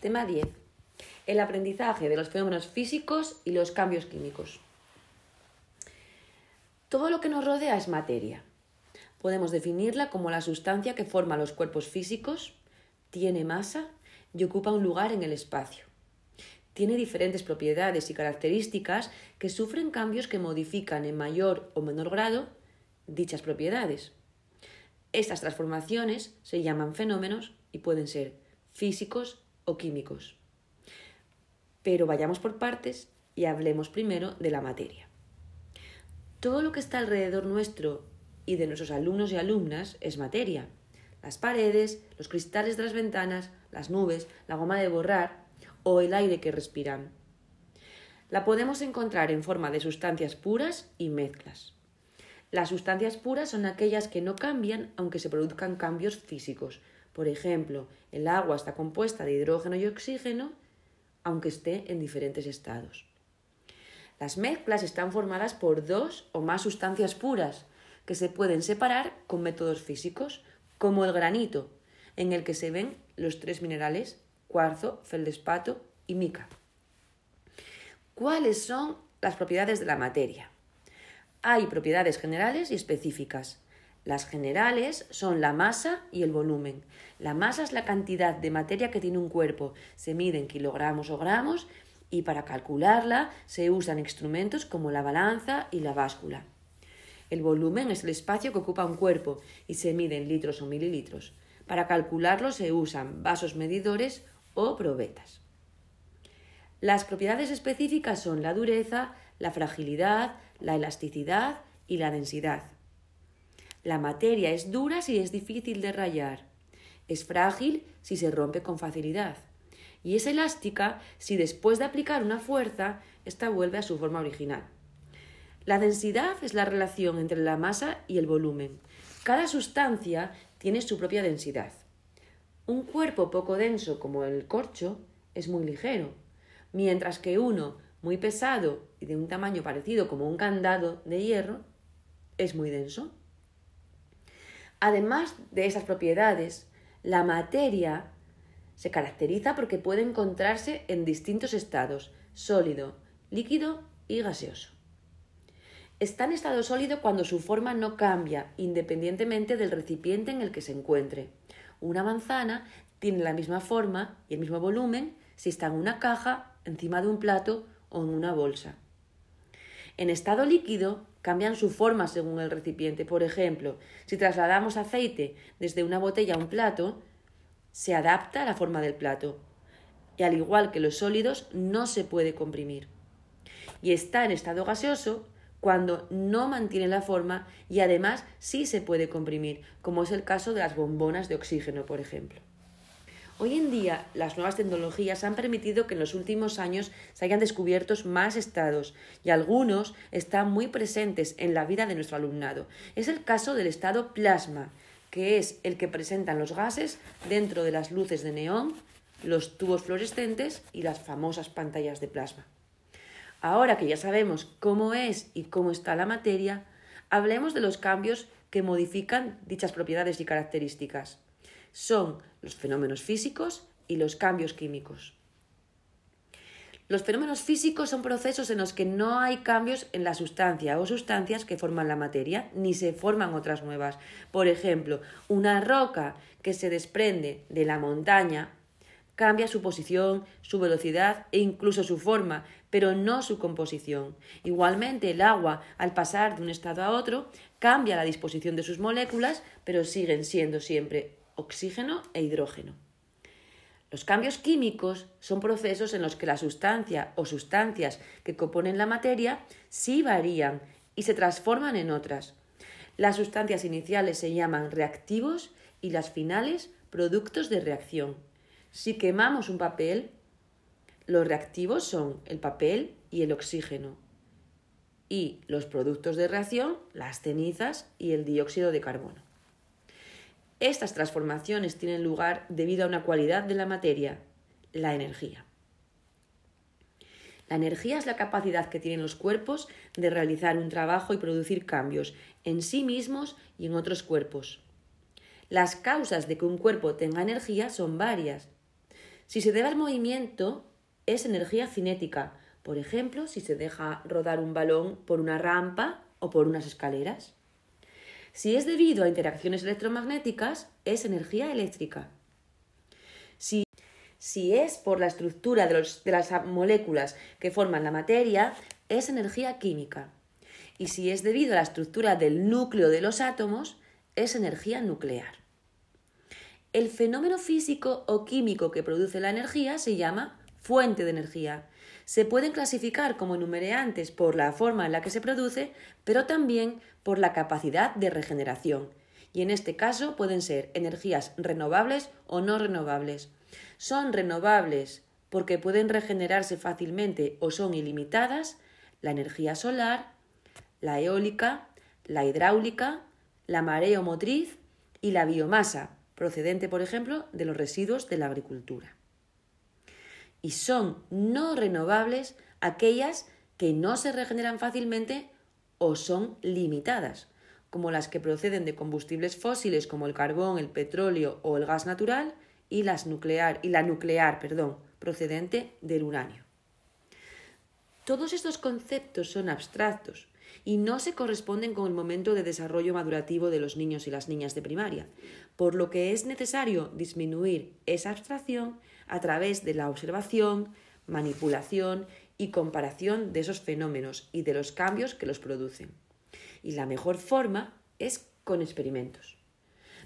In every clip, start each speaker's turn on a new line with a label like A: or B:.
A: Tema 10. El aprendizaje de los fenómenos físicos y los cambios químicos. Todo lo que nos rodea es materia. Podemos definirla como la sustancia que forma los cuerpos físicos, tiene masa y ocupa un lugar en el espacio. Tiene diferentes propiedades y características que sufren cambios que modifican en mayor o menor grado dichas propiedades. Estas transformaciones se llaman fenómenos y pueden ser físicos químicos. Pero vayamos por partes y hablemos primero de la materia. Todo lo que está alrededor nuestro y de nuestros alumnos y alumnas es materia. Las paredes, los cristales de las ventanas, las nubes, la goma de borrar o el aire que respiran. La podemos encontrar en forma de sustancias puras y mezclas. Las sustancias puras son aquellas que no cambian aunque se produzcan cambios físicos. Por ejemplo, el agua está compuesta de hidrógeno y oxígeno, aunque esté en diferentes estados. Las mezclas están formadas por dos o más sustancias puras, que se pueden separar con métodos físicos, como el granito, en el que se ven los tres minerales cuarzo, feldespato y mica. ¿Cuáles son las propiedades de la materia? Hay propiedades generales y específicas. Las generales son la masa y el volumen. La masa es la cantidad de materia que tiene un cuerpo. Se mide en kilogramos o gramos y para calcularla se usan instrumentos como la balanza y la báscula. El volumen es el espacio que ocupa un cuerpo y se mide en litros o mililitros. Para calcularlo se usan vasos medidores o probetas. Las propiedades específicas son la dureza, la fragilidad, la elasticidad y la densidad. La materia es dura si es difícil de rayar, es frágil si se rompe con facilidad y es elástica si después de aplicar una fuerza, ésta vuelve a su forma original. La densidad es la relación entre la masa y el volumen. Cada sustancia tiene su propia densidad. Un cuerpo poco denso como el corcho es muy ligero, mientras que uno muy pesado y de un tamaño parecido como un candado de hierro, es muy denso. Además de esas propiedades, la materia se caracteriza porque puede encontrarse en distintos estados, sólido, líquido y gaseoso. Está en estado sólido cuando su forma no cambia, independientemente del recipiente en el que se encuentre. Una manzana tiene la misma forma y el mismo volumen si está en una caja, encima de un plato o en una bolsa. En estado líquido cambian su forma según el recipiente. Por ejemplo, si trasladamos aceite desde una botella a un plato, se adapta a la forma del plato. Y al igual que los sólidos, no se puede comprimir. Y está en estado gaseoso cuando no mantiene la forma y además sí se puede comprimir, como es el caso de las bombonas de oxígeno, por ejemplo. Hoy en día, las nuevas tecnologías han permitido que en los últimos años se hayan descubierto más estados y algunos están muy presentes en la vida de nuestro alumnado. Es el caso del estado plasma, que es el que presentan los gases dentro de las luces de neón, los tubos fluorescentes y las famosas pantallas de plasma. Ahora que ya sabemos cómo es y cómo está la materia, hablemos de los cambios que modifican dichas propiedades y características son los fenómenos físicos y los cambios químicos. Los fenómenos físicos son procesos en los que no hay cambios en la sustancia o sustancias que forman la materia, ni se forman otras nuevas. Por ejemplo, una roca que se desprende de la montaña cambia su posición, su velocidad e incluso su forma, pero no su composición. Igualmente, el agua, al pasar de un estado a otro, cambia la disposición de sus moléculas, pero siguen siendo siempre oxígeno e hidrógeno. Los cambios químicos son procesos en los que la sustancia o sustancias que componen la materia sí varían y se transforman en otras. Las sustancias iniciales se llaman reactivos y las finales productos de reacción. Si quemamos un papel, los reactivos son el papel y el oxígeno. Y los productos de reacción, las cenizas y el dióxido de carbono. Estas transformaciones tienen lugar debido a una cualidad de la materia, la energía. La energía es la capacidad que tienen los cuerpos de realizar un trabajo y producir cambios en sí mismos y en otros cuerpos. Las causas de que un cuerpo tenga energía son varias. Si se debe al movimiento, es energía cinética, por ejemplo, si se deja rodar un balón por una rampa o por unas escaleras. Si es debido a interacciones electromagnéticas, es energía eléctrica. Si, si es por la estructura de, de las moléculas que forman la materia, es energía química. Y si es debido a la estructura del núcleo de los átomos, es energía nuclear. El fenómeno físico o químico que produce la energía se llama fuente de energía se pueden clasificar como enumeré antes por la forma en la que se produce, pero también por la capacidad de regeneración. Y en este caso pueden ser energías renovables o no renovables. Son renovables porque pueden regenerarse fácilmente o son ilimitadas la energía solar, la eólica, la hidráulica, la mareomotriz y la biomasa, procedente, por ejemplo, de los residuos de la agricultura y son no renovables aquellas que no se regeneran fácilmente o son limitadas, como las que proceden de combustibles fósiles como el carbón, el petróleo o el gas natural y, las nuclear, y la nuclear perdón, procedente del uranio. Todos estos conceptos son abstractos y no se corresponden con el momento de desarrollo madurativo de los niños y las niñas de primaria, por lo que es necesario disminuir esa abstracción a través de la observación, manipulación y comparación de esos fenómenos y de los cambios que los producen. Y la mejor forma es con experimentos.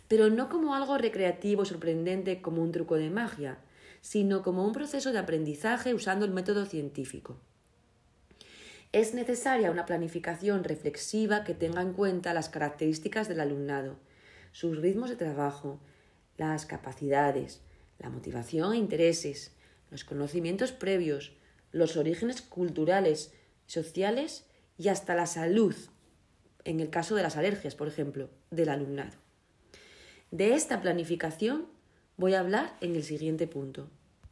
A: Pero no como algo recreativo sorprendente como un truco de magia, sino como un proceso de aprendizaje usando el método científico. Es necesaria una planificación reflexiva que tenga en cuenta las características del alumnado, sus ritmos de trabajo, las capacidades, la motivación e intereses, los conocimientos previos, los orígenes culturales, sociales y hasta la salud, en el caso de las alergias, por ejemplo, del alumnado. De esta planificación voy a hablar en el siguiente punto.